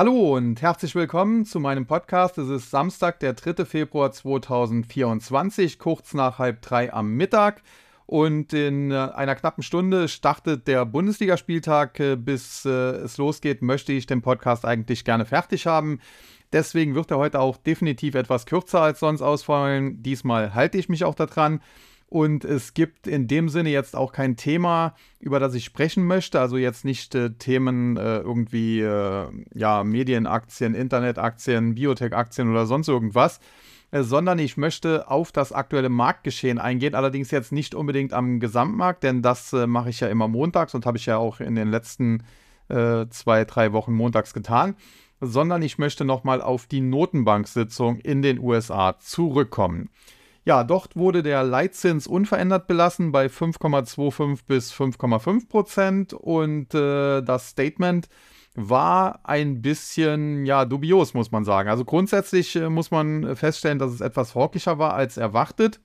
Hallo und herzlich willkommen zu meinem Podcast. Es ist Samstag, der 3. Februar 2024, kurz nach halb drei am Mittag. Und in äh, einer knappen Stunde startet der Bundesligaspieltag. Äh, bis äh, es losgeht, möchte ich den Podcast eigentlich gerne fertig haben. Deswegen wird er heute auch definitiv etwas kürzer als sonst ausfallen. Diesmal halte ich mich auch daran. Und es gibt in dem Sinne jetzt auch kein Thema, über das ich sprechen möchte. Also jetzt nicht äh, Themen äh, irgendwie, äh, ja, Medienaktien, Internetaktien, Biotech-Aktien oder sonst irgendwas, äh, sondern ich möchte auf das aktuelle Marktgeschehen eingehen. Allerdings jetzt nicht unbedingt am Gesamtmarkt, denn das äh, mache ich ja immer montags und habe ich ja auch in den letzten äh, zwei, drei Wochen montags getan. Sondern ich möchte nochmal auf die Notenbank-Sitzung in den USA zurückkommen. Ja, dort wurde der Leitzins unverändert belassen bei 5,25 bis 5,5 Prozent und äh, das Statement war ein bisschen ja dubios, muss man sagen. Also grundsätzlich äh, muss man feststellen, dass es etwas hawkischer war als erwartet.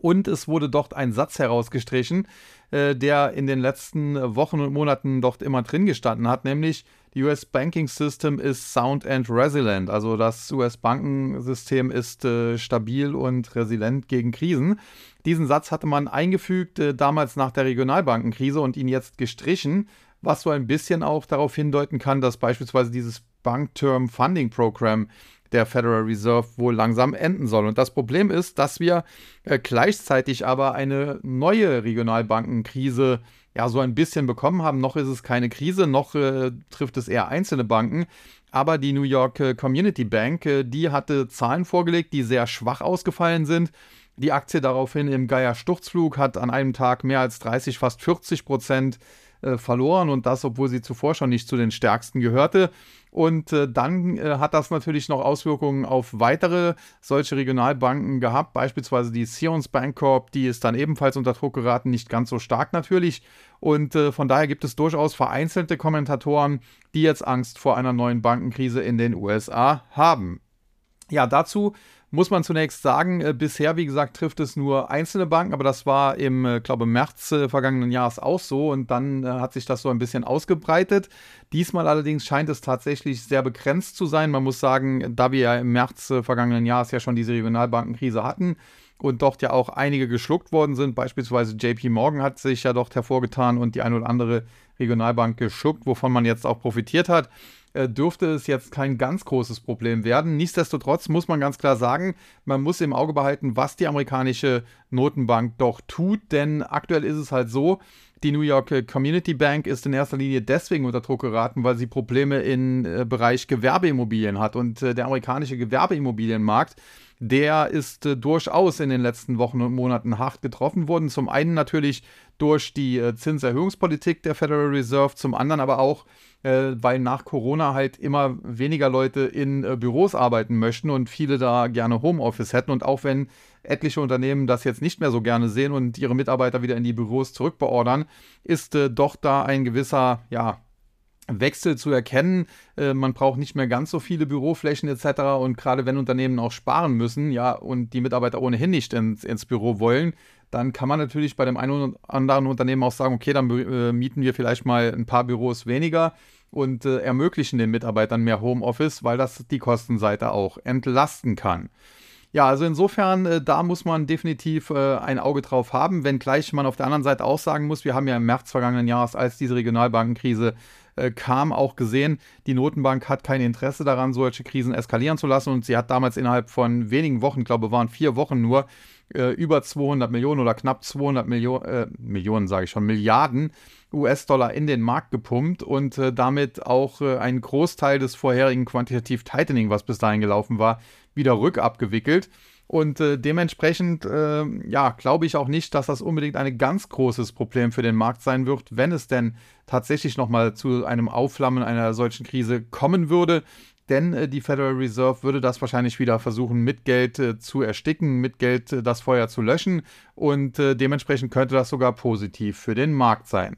Und es wurde dort ein Satz herausgestrichen, äh, der in den letzten Wochen und Monaten dort immer drin gestanden hat, nämlich US Banking System ist sound and resilient. Also das US-Bankensystem ist äh, stabil und resilient gegen Krisen. Diesen Satz hatte man eingefügt äh, damals nach der Regionalbankenkrise und ihn jetzt gestrichen, was so ein bisschen auch darauf hindeuten kann, dass beispielsweise dieses Bank Term Funding Program der Federal Reserve wohl langsam enden soll. Und das Problem ist, dass wir äh, gleichzeitig aber eine neue Regionalbankenkrise ja so ein bisschen bekommen haben. Noch ist es keine Krise, noch äh, trifft es eher einzelne Banken. Aber die New York äh, Community Bank, äh, die hatte Zahlen vorgelegt, die sehr schwach ausgefallen sind. Die Aktie daraufhin im Geier-Sturzflug hat an einem Tag mehr als 30, fast 40 Prozent äh, verloren und das, obwohl sie zuvor schon nicht zu den stärksten gehörte. Und äh, dann äh, hat das natürlich noch Auswirkungen auf weitere solche Regionalbanken gehabt, beispielsweise die Sions Bancorp, die ist dann ebenfalls unter Druck geraten, nicht ganz so stark natürlich. Und äh, von daher gibt es durchaus vereinzelte Kommentatoren, die jetzt Angst vor einer neuen Bankenkrise in den USA haben. Ja, dazu muss man zunächst sagen, äh, bisher, wie gesagt, trifft es nur einzelne Banken, aber das war im, äh, glaube März äh, vergangenen Jahres auch so und dann äh, hat sich das so ein bisschen ausgebreitet. Diesmal allerdings scheint es tatsächlich sehr begrenzt zu sein. Man muss sagen, da wir ja im März äh, vergangenen Jahres ja schon diese Regionalbankenkrise hatten, und dort ja auch einige geschluckt worden sind. Beispielsweise JP Morgan hat sich ja dort hervorgetan und die eine oder andere Regionalbank geschuckt, wovon man jetzt auch profitiert hat. Äh, dürfte es jetzt kein ganz großes Problem werden. Nichtsdestotrotz muss man ganz klar sagen, man muss im Auge behalten, was die amerikanische Notenbank doch tut, denn aktuell ist es halt so, die New York Community Bank ist in erster Linie deswegen unter Druck geraten, weil sie Probleme im äh, Bereich Gewerbeimmobilien hat. Und äh, der amerikanische Gewerbeimmobilienmarkt, der ist äh, durchaus in den letzten Wochen und Monaten hart getroffen worden. Zum einen natürlich durch die äh, Zinserhöhungspolitik der Federal Reserve, zum anderen aber auch äh, weil nach Corona halt immer weniger Leute in äh, Büros arbeiten möchten und viele da gerne Homeoffice hätten. Und auch wenn etliche Unternehmen das jetzt nicht mehr so gerne sehen und ihre Mitarbeiter wieder in die Büros zurückbeordern, ist äh, doch da ein gewisser, ja, Wechsel zu erkennen. Äh, man braucht nicht mehr ganz so viele Büroflächen etc. Und gerade wenn Unternehmen auch sparen müssen, ja, und die Mitarbeiter ohnehin nicht ins, ins Büro wollen, dann kann man natürlich bei dem einen oder anderen Unternehmen auch sagen, okay, dann äh, mieten wir vielleicht mal ein paar Büros weniger und äh, ermöglichen den Mitarbeitern mehr Homeoffice, weil das die Kostenseite auch entlasten kann. Ja, also insofern, äh, da muss man definitiv äh, ein Auge drauf haben, wenngleich man auf der anderen Seite auch sagen muss, wir haben ja im März vergangenen Jahres, als diese Regionalbankenkrise äh, kam, auch gesehen, die Notenbank hat kein Interesse daran, solche Krisen eskalieren zu lassen und sie hat damals innerhalb von wenigen Wochen, glaube waren vier Wochen nur, äh, über 200 Millionen oder knapp 200 Millionen, äh, Millionen sage ich schon, Milliarden US-Dollar in den Markt gepumpt und äh, damit auch äh, einen Großteil des vorherigen Quantitative Tightening, was bis dahin gelaufen war, wieder rückabgewickelt. Und äh, dementsprechend, äh, ja, glaube ich auch nicht, dass das unbedingt ein ganz großes Problem für den Markt sein wird, wenn es denn tatsächlich nochmal zu einem Aufflammen einer solchen Krise kommen würde denn äh, die Federal Reserve würde das wahrscheinlich wieder versuchen, mit Geld äh, zu ersticken, mit Geld äh, das Feuer zu löschen und äh, dementsprechend könnte das sogar positiv für den Markt sein.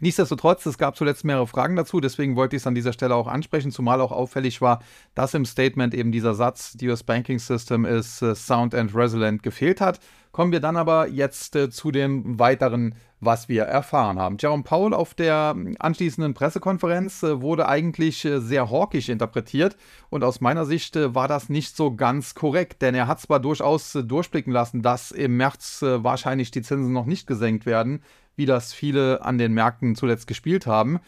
Nichtsdestotrotz, es gab zuletzt mehrere Fragen dazu, deswegen wollte ich es an dieser Stelle auch ansprechen, zumal auch auffällig war, dass im Statement eben dieser Satz, die US Banking System ist uh, sound and resilient gefehlt hat. Kommen wir dann aber jetzt äh, zu den weiteren was wir erfahren haben. Jerome Powell auf der anschließenden Pressekonferenz äh, wurde eigentlich äh, sehr hawkisch interpretiert und aus meiner Sicht äh, war das nicht so ganz korrekt, denn er hat zwar durchaus durchblicken lassen, dass im März wahrscheinlich die Zinsen noch nicht gesenkt werden, wie das viele an den Märkten zuletzt gespielt haben.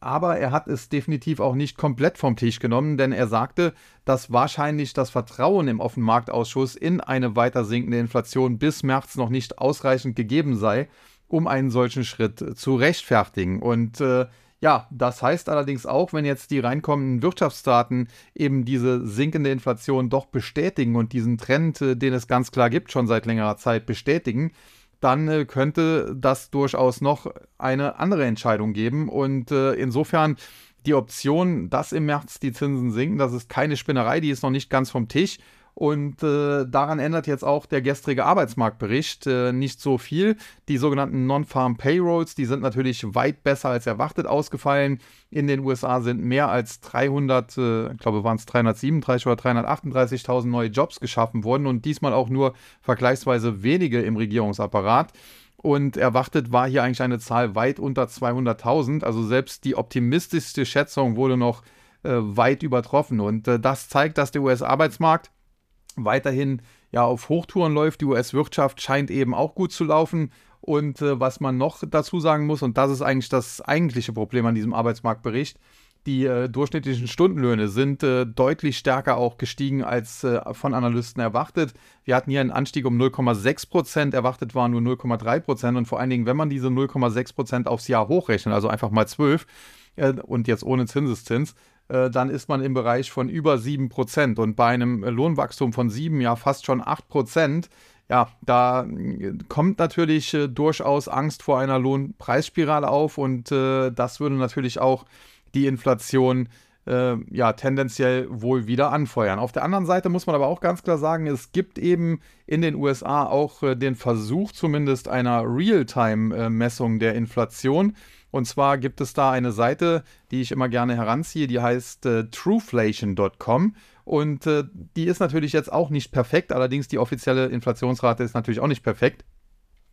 Aber er hat es definitiv auch nicht komplett vom Tisch genommen, denn er sagte, dass wahrscheinlich das Vertrauen im Offenmarktausschuss in eine weiter sinkende Inflation bis März noch nicht ausreichend gegeben sei um einen solchen Schritt zu rechtfertigen. Und äh, ja, das heißt allerdings auch, wenn jetzt die reinkommenden Wirtschaftsdaten eben diese sinkende Inflation doch bestätigen und diesen Trend, äh, den es ganz klar gibt, schon seit längerer Zeit bestätigen, dann äh, könnte das durchaus noch eine andere Entscheidung geben. Und äh, insofern die Option, dass im März die Zinsen sinken, das ist keine Spinnerei, die ist noch nicht ganz vom Tisch. Und äh, daran ändert jetzt auch der gestrige Arbeitsmarktbericht äh, nicht so viel. Die sogenannten Non-Farm Payrolls, die sind natürlich weit besser als erwartet ausgefallen. In den USA sind mehr als 300, äh, ich glaube waren es 337 oder 338.000 neue Jobs geschaffen worden und diesmal auch nur vergleichsweise wenige im Regierungsapparat. Und erwartet war hier eigentlich eine Zahl weit unter 200.000. Also selbst die optimistischste Schätzung wurde noch äh, weit übertroffen. Und äh, das zeigt, dass der US-Arbeitsmarkt weiterhin ja auf Hochtouren läuft. Die US-Wirtschaft scheint eben auch gut zu laufen. Und äh, was man noch dazu sagen muss, und das ist eigentlich das eigentliche Problem an diesem Arbeitsmarktbericht, die äh, durchschnittlichen Stundenlöhne sind äh, deutlich stärker auch gestiegen als äh, von Analysten erwartet. Wir hatten hier einen Anstieg um 0,6 Prozent, erwartet waren nur 0,3 Prozent. Und vor allen Dingen, wenn man diese 0,6 Prozent aufs Jahr hochrechnet, also einfach mal 12 äh, und jetzt ohne Zinseszins, dann ist man im Bereich von über 7%. Und bei einem Lohnwachstum von 7, ja fast schon 8%, ja, da äh, kommt natürlich äh, durchaus Angst vor einer Lohnpreisspirale auf und äh, das würde natürlich auch die Inflation äh, ja tendenziell wohl wieder anfeuern. Auf der anderen Seite muss man aber auch ganz klar sagen, es gibt eben in den USA auch äh, den Versuch zumindest einer Realtime-Messung der Inflation. Und zwar gibt es da eine Seite, die ich immer gerne heranziehe, die heißt äh, trueflation.com. Und äh, die ist natürlich jetzt auch nicht perfekt, allerdings die offizielle Inflationsrate ist natürlich auch nicht perfekt,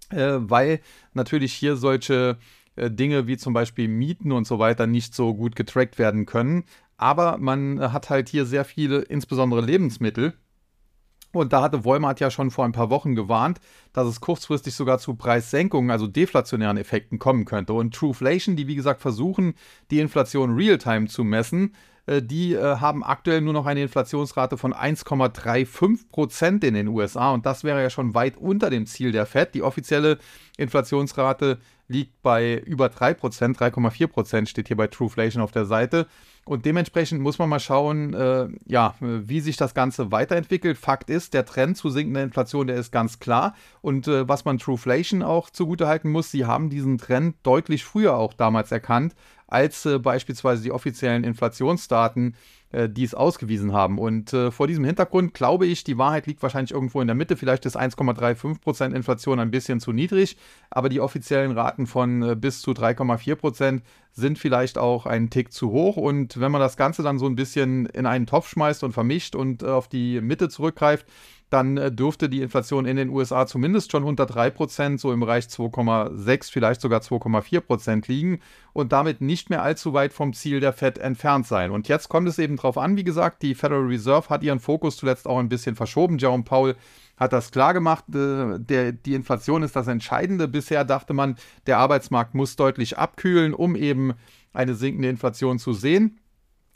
äh, weil natürlich hier solche äh, Dinge wie zum Beispiel Mieten und so weiter nicht so gut getrackt werden können. Aber man hat halt hier sehr viele, insbesondere Lebensmittel, und da hatte Walmart ja schon vor ein paar Wochen gewarnt, dass es kurzfristig sogar zu Preissenkungen, also deflationären Effekten kommen könnte. Und Trueflation, die wie gesagt versuchen, die Inflation real-time zu messen, äh, die äh, haben aktuell nur noch eine Inflationsrate von 1,35 Prozent in den USA. Und das wäre ja schon weit unter dem Ziel der Fed. Die offizielle Inflationsrate liegt bei über 3 Prozent, 3,4 Prozent steht hier bei Trueflation auf der Seite. Und dementsprechend muss man mal schauen, äh, ja, wie sich das Ganze weiterentwickelt. Fakt ist, der Trend zu sinkender Inflation, der ist ganz klar. Und äh, was man Trueflation auch zugutehalten muss, sie haben diesen Trend deutlich früher auch damals erkannt, als äh, beispielsweise die offiziellen Inflationsdaten äh, dies ausgewiesen haben. Und äh, vor diesem Hintergrund glaube ich, die Wahrheit liegt wahrscheinlich irgendwo in der Mitte. Vielleicht ist 1,35% Inflation ein bisschen zu niedrig, aber die offiziellen Raten von äh, bis zu 3,4% sind vielleicht auch einen Tick zu hoch. Und wenn man das Ganze dann so ein bisschen in einen Topf schmeißt und vermischt und äh, auf die Mitte zurückgreift, dann äh, dürfte die Inflation in den USA zumindest schon unter 3%, so im Bereich 2,6, vielleicht sogar 2,4% liegen und damit nicht mehr allzu weit vom Ziel der Fed entfernt sein. Und jetzt kommt es eben darauf an, wie gesagt, die Federal Reserve hat ihren Fokus zuletzt auch ein bisschen verschoben. Jerome Powell hat das klar gemacht, äh, die Inflation ist das Entscheidende. Bisher dachte man, der Arbeitsmarkt muss deutlich abkühlen, um eben eine sinkende Inflation zu sehen.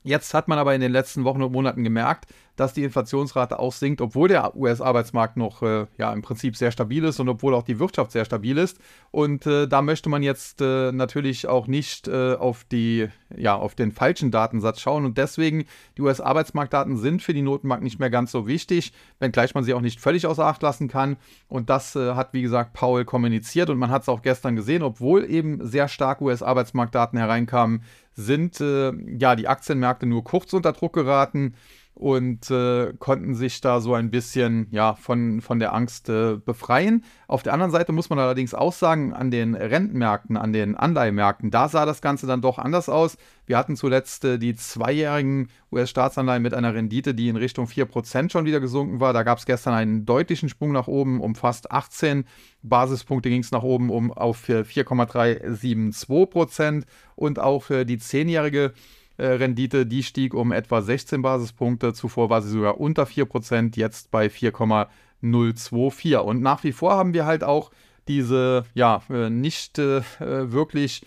Jetzt hat man aber in den letzten Wochen und Monaten gemerkt, dass die Inflationsrate auch sinkt, obwohl der US-Arbeitsmarkt noch äh, ja im Prinzip sehr stabil ist und obwohl auch die Wirtschaft sehr stabil ist. Und äh, da möchte man jetzt äh, natürlich auch nicht äh, auf die ja auf den falschen Datensatz schauen und deswegen die US-Arbeitsmarktdaten sind für die Notenbank nicht mehr ganz so wichtig, wenngleich man sie auch nicht völlig außer Acht lassen kann. Und das äh, hat wie gesagt Paul kommuniziert und man hat es auch gestern gesehen, obwohl eben sehr stark US-Arbeitsmarktdaten hereinkamen, sind äh, ja die Aktienmärkte nur kurz unter Druck geraten. Und äh, konnten sich da so ein bisschen ja, von, von der Angst äh, befreien. Auf der anderen Seite muss man allerdings auch sagen, an den Rentenmärkten, an den Anleihemärkten, da sah das Ganze dann doch anders aus. Wir hatten zuletzt äh, die zweijährigen US-Staatsanleihen mit einer Rendite, die in Richtung 4% schon wieder gesunken war. Da gab es gestern einen deutlichen Sprung nach oben, um fast 18 Basispunkte ging es nach oben um auf 4,372% und auch für die zehnjährige Rendite, die stieg um etwa 16 Basispunkte. Zuvor war sie sogar unter 4%, jetzt bei 4,024. Und nach wie vor haben wir halt auch diese, ja, äh, nicht äh, wirklich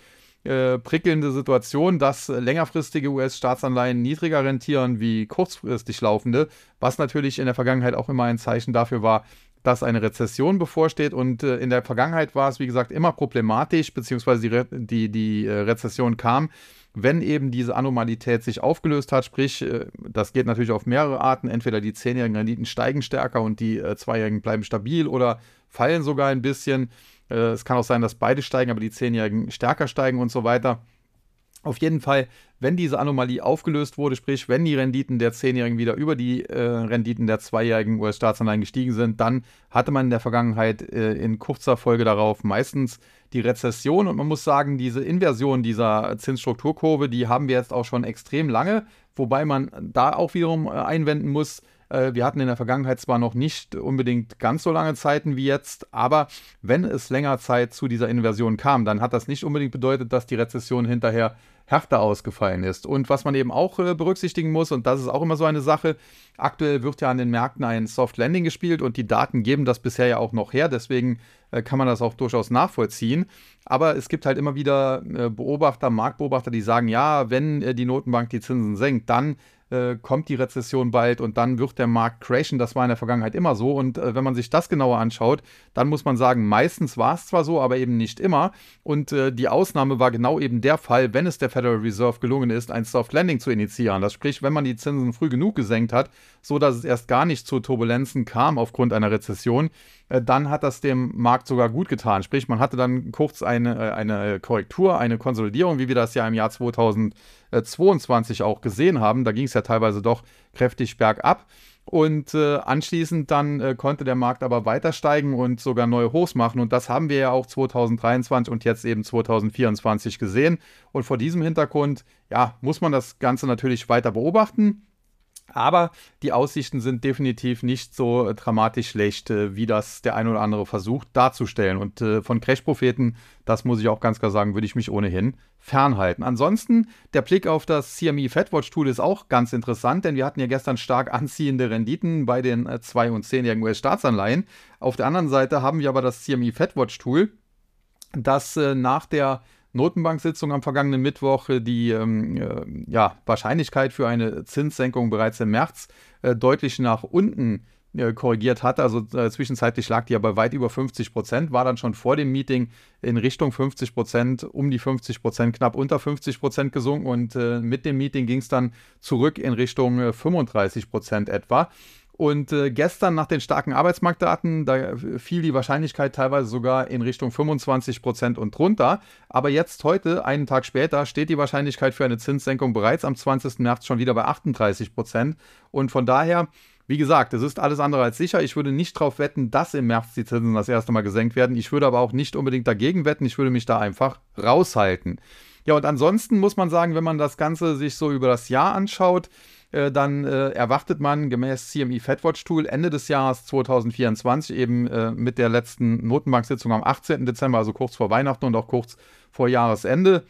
äh, prickelnde Situation, dass längerfristige US-Staatsanleihen niedriger rentieren wie kurzfristig laufende, was natürlich in der Vergangenheit auch immer ein Zeichen dafür war, dass eine Rezession bevorsteht. Und äh, in der Vergangenheit war es, wie gesagt, immer problematisch, beziehungsweise die, Re die, die äh, Rezession kam, wenn eben diese Anomalität sich aufgelöst hat, sprich, äh, das geht natürlich auf mehrere Arten, entweder die zehnjährigen Renditen steigen stärker und die äh, zweijährigen bleiben stabil oder fallen sogar ein bisschen. Äh, es kann auch sein, dass beide steigen, aber die zehnjährigen stärker steigen und so weiter. Auf jeden Fall, wenn diese Anomalie aufgelöst wurde, sprich, wenn die Renditen der Zehnjährigen wieder über die äh, Renditen der zweijährigen US-Staatsanleihen gestiegen sind, dann hatte man in der Vergangenheit äh, in kurzer Folge darauf meistens die Rezession. Und man muss sagen, diese Inversion dieser Zinsstrukturkurve, die haben wir jetzt auch schon extrem lange, wobei man da auch wiederum äh, einwenden muss, äh, wir hatten in der Vergangenheit zwar noch nicht unbedingt ganz so lange Zeiten wie jetzt, aber wenn es länger Zeit zu dieser Inversion kam, dann hat das nicht unbedingt bedeutet, dass die Rezession hinterher härter ausgefallen ist. Und was man eben auch äh, berücksichtigen muss, und das ist auch immer so eine Sache, aktuell wird ja an den Märkten ein Soft Landing gespielt und die Daten geben das bisher ja auch noch her, deswegen äh, kann man das auch durchaus nachvollziehen. Aber es gibt halt immer wieder Beobachter, Marktbeobachter, die sagen, ja, wenn die Notenbank die Zinsen senkt, dann äh, kommt die Rezession bald und dann wird der Markt crashen. Das war in der Vergangenheit immer so. Und äh, wenn man sich das genauer anschaut, dann muss man sagen, meistens war es zwar so, aber eben nicht immer. Und äh, die Ausnahme war genau eben der Fall, wenn es der Federal Reserve gelungen ist, ein Soft Landing zu initiieren. Das sprich, wenn man die Zinsen früh genug gesenkt hat, so dass es erst gar nicht zu Turbulenzen kam aufgrund einer Rezession, dann hat das dem Markt sogar gut getan. Sprich, man hatte dann kurz eine, äh, eine Korrektur, eine Konsolidierung, wie wir das ja im Jahr 2022 auch gesehen haben. Da ging es ja teilweise doch kräftig bergab. Und äh, anschließend dann äh, konnte der Markt aber weiter steigen und sogar neue Hochs machen. Und das haben wir ja auch 2023 und jetzt eben 2024 gesehen. Und vor diesem Hintergrund, ja, muss man das Ganze natürlich weiter beobachten. Aber die Aussichten sind definitiv nicht so dramatisch schlecht, äh, wie das der ein oder andere versucht darzustellen. Und äh, von Crash-Propheten, das muss ich auch ganz klar sagen, würde ich mich ohnehin fernhalten. Ansonsten, der Blick auf das CME Fedwatch Tool ist auch ganz interessant, denn wir hatten ja gestern stark anziehende Renditen bei den 2- äh, und 10-jährigen US-Staatsanleihen. Auf der anderen Seite haben wir aber das CME Fedwatch Tool, das nach der Notenbank-Sitzung am vergangenen Mittwoch äh, die ähm, äh, ja, Wahrscheinlichkeit für eine Zinssenkung bereits im März äh, deutlich nach unten äh, korrigiert hat. Also äh, zwischenzeitlich lag die ja bei weit über 50 Prozent, war dann schon vor dem Meeting in Richtung 50 Prozent, um die 50 Prozent, knapp unter 50 Prozent gesunken und mit dem Meeting ging es dann zurück in Richtung 35 Prozent etwa. Und äh, gestern nach den starken Arbeitsmarktdaten, da fiel die Wahrscheinlichkeit teilweise sogar in Richtung 25 Prozent und drunter. Aber jetzt heute, einen Tag später, steht die Wahrscheinlichkeit für eine Zinssenkung bereits am 20. März schon wieder bei 38 Prozent. Und von daher, wie gesagt, es ist alles andere als sicher. Ich würde nicht darauf wetten, dass im März die Zinsen das erste Mal gesenkt werden. Ich würde aber auch nicht unbedingt dagegen wetten. Ich würde mich da einfach raushalten. Ja, und ansonsten muss man sagen, wenn man das Ganze sich so über das Jahr anschaut, äh, dann äh, erwartet man gemäß CME Fedwatch Tool Ende des Jahres 2024 eben äh, mit der letzten Notenbank-Sitzung am 18. Dezember, also kurz vor Weihnachten und auch kurz vor Jahresende,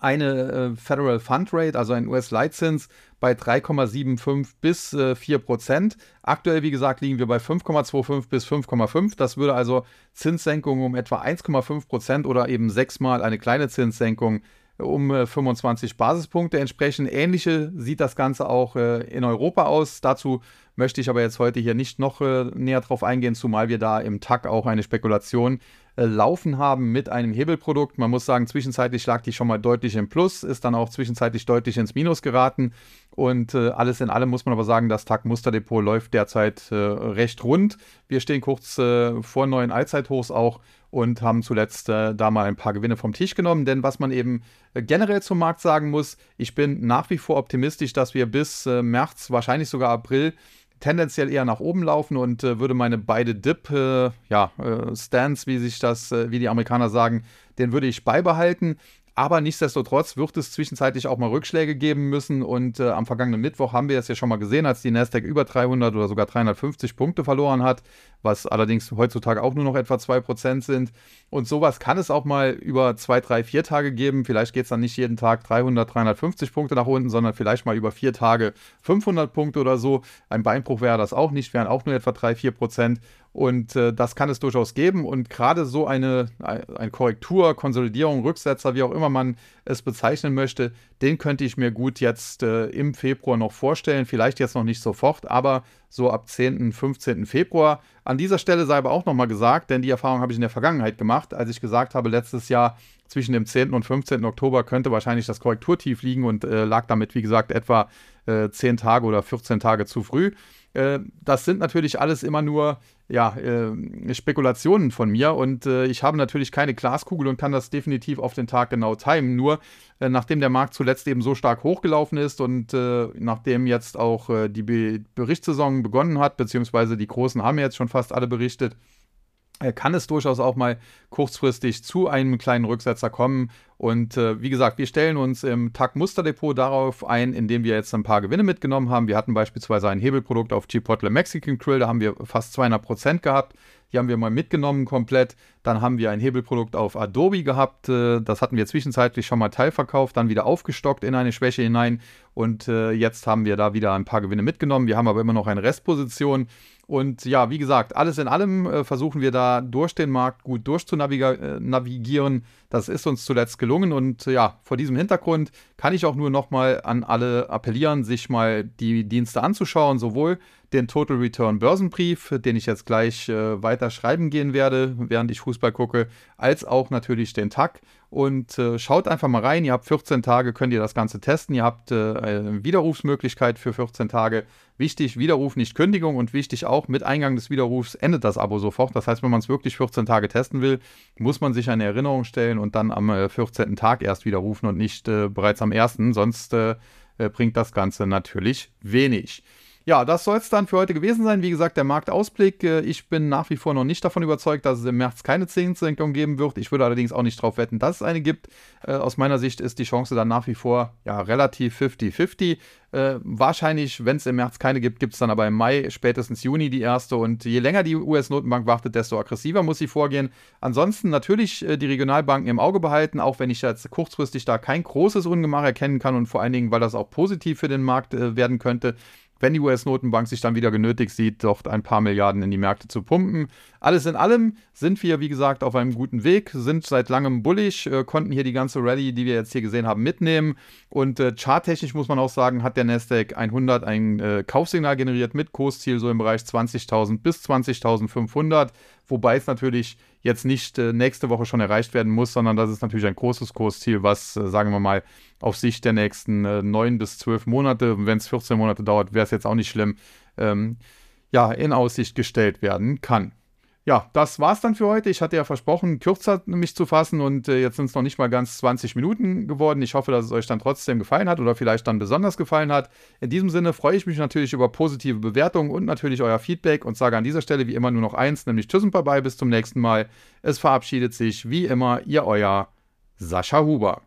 eine äh, Federal Fund Rate, also ein US-Leitzins bei 3,75 bis äh, 4 Prozent. Aktuell, wie gesagt, liegen wir bei 5,25 bis 5,5. Das würde also Zinssenkungen um etwa 1,5 Prozent oder eben sechsmal eine kleine Zinssenkung um 25 äh, Basispunkte entsprechen. Ähnliche sieht das Ganze auch äh, in Europa aus. Dazu möchte ich aber jetzt heute hier nicht noch äh, näher drauf eingehen, zumal wir da im TAC auch eine Spekulation laufen haben mit einem Hebelprodukt. Man muss sagen, zwischenzeitlich lag die schon mal deutlich im Plus, ist dann auch zwischenzeitlich deutlich ins Minus geraten. Und äh, alles in allem muss man aber sagen, das TAG Musterdepot läuft derzeit äh, recht rund. Wir stehen kurz äh, vor neuen Allzeithochs auch und haben zuletzt äh, da mal ein paar Gewinne vom Tisch genommen. Denn was man eben äh, generell zum Markt sagen muss, ich bin nach wie vor optimistisch, dass wir bis März, wahrscheinlich sogar April, tendenziell eher nach oben laufen und äh, würde meine beide Dip, äh, ja, äh, Stands, wie sich das, äh, wie die Amerikaner sagen, den würde ich beibehalten. Aber nichtsdestotrotz wird es zwischenzeitlich auch mal Rückschläge geben müssen. Und äh, am vergangenen Mittwoch haben wir es ja schon mal gesehen, als die Nasdaq über 300 oder sogar 350 Punkte verloren hat, was allerdings heutzutage auch nur noch etwa 2% sind. Und sowas kann es auch mal über 2, 3, 4 Tage geben. Vielleicht geht es dann nicht jeden Tag 300, 350 Punkte nach unten, sondern vielleicht mal über 4 Tage 500 Punkte oder so. Ein Beinbruch wäre das auch nicht, wären auch nur etwa 3, 4%. Und äh, das kann es durchaus geben. Und gerade so eine, eine Korrektur, Konsolidierung, Rücksetzer, wie auch immer man es bezeichnen möchte, den könnte ich mir gut jetzt äh, im Februar noch vorstellen. Vielleicht jetzt noch nicht sofort, aber so ab 10., 15. Februar. An dieser Stelle sei aber auch nochmal gesagt, denn die Erfahrung habe ich in der Vergangenheit gemacht, als ich gesagt habe, letztes Jahr zwischen dem 10. und 15. Oktober könnte wahrscheinlich das Korrekturtief liegen und äh, lag damit, wie gesagt, etwa äh, 10 Tage oder 14 Tage zu früh. Äh, das sind natürlich alles immer nur ja, äh, Spekulationen von mir und äh, ich habe natürlich keine Glaskugel und kann das definitiv auf den Tag genau timen. Nur äh, nachdem der Markt zuletzt eben so stark hochgelaufen ist und äh, nachdem jetzt auch äh, die Be Berichtssaison begonnen hat, beziehungsweise die Großen haben jetzt schon fast alle berichtet, kann es durchaus auch mal kurzfristig zu einem kleinen Rücksetzer kommen. Und äh, wie gesagt, wir stellen uns im TAG Musterdepot darauf ein, indem wir jetzt ein paar Gewinne mitgenommen haben. Wir hatten beispielsweise ein Hebelprodukt auf Chipotle Mexican Grill, da haben wir fast 200 Prozent gehabt. Die haben wir mal mitgenommen komplett. Dann haben wir ein Hebelprodukt auf Adobe gehabt. Äh, das hatten wir zwischenzeitlich schon mal teilverkauft, dann wieder aufgestockt in eine Schwäche hinein. Und äh, jetzt haben wir da wieder ein paar Gewinne mitgenommen. Wir haben aber immer noch eine Restposition. Und ja, wie gesagt, alles in allem äh, versuchen wir da durch den Markt gut durchzunavigieren. Das ist uns zuletzt gelungen. Und ja, vor diesem Hintergrund kann ich auch nur nochmal an alle appellieren, sich mal die Dienste anzuschauen, sowohl den Total Return Börsenbrief, den ich jetzt gleich äh, weiter schreiben gehen werde, während ich Fußball gucke, als auch natürlich den TAG. Und äh, schaut einfach mal rein. Ihr habt 14 Tage, könnt ihr das Ganze testen. Ihr habt äh, eine Widerrufsmöglichkeit für 14 Tage. Wichtig, Widerruf, nicht Kündigung. Und wichtig auch, mit Eingang des Widerrufs endet das Abo sofort. Das heißt, wenn man es wirklich 14 Tage testen will, muss man sich eine Erinnerung stellen und dann am 14. Äh, Tag erst widerrufen und nicht äh, bereits am 1. Sonst äh, bringt das Ganze natürlich wenig. Ja, das soll es dann für heute gewesen sein. Wie gesagt, der Marktausblick. Äh, ich bin nach wie vor noch nicht davon überzeugt, dass es im März keine Zinssenkung geben wird. Ich würde allerdings auch nicht darauf wetten, dass es eine gibt. Äh, aus meiner Sicht ist die Chance dann nach wie vor ja, relativ 50-50. Äh, wahrscheinlich, wenn es im März keine gibt, gibt es dann aber im Mai, spätestens Juni die erste. Und je länger die US-Notenbank wartet, desto aggressiver muss sie vorgehen. Ansonsten natürlich die Regionalbanken im Auge behalten, auch wenn ich jetzt kurzfristig da kein großes Ungemach erkennen kann und vor allen Dingen, weil das auch positiv für den Markt werden könnte wenn die US-Notenbank sich dann wieder genötigt sieht, dort ein paar Milliarden in die Märkte zu pumpen. Alles in allem sind wir, wie gesagt, auf einem guten Weg, sind seit langem bullig, äh, konnten hier die ganze Rallye, die wir jetzt hier gesehen haben, mitnehmen. Und äh, charttechnisch muss man auch sagen, hat der Nasdaq 100 ein äh, Kaufsignal generiert mit Kursziel so im Bereich 20.000 bis 20.500, wobei es natürlich jetzt nicht äh, nächste Woche schon erreicht werden muss, sondern das ist natürlich ein großes Kursziel, was, äh, sagen wir mal, auf Sicht der nächsten äh, neun bis zwölf Monate, wenn es 14 Monate dauert, wäre es jetzt auch nicht schlimm, ähm, ja, in Aussicht gestellt werden kann ja, das war's dann für heute. Ich hatte ja versprochen, kürzer mich zu fassen und äh, jetzt sind es noch nicht mal ganz 20 Minuten geworden. Ich hoffe, dass es euch dann trotzdem gefallen hat oder vielleicht dann besonders gefallen hat. In diesem Sinne freue ich mich natürlich über positive Bewertungen und natürlich euer Feedback und sage an dieser Stelle wie immer nur noch eins, nämlich Tschüss und Bye-bye, bis zum nächsten Mal. Es verabschiedet sich wie immer, ihr euer Sascha Huber.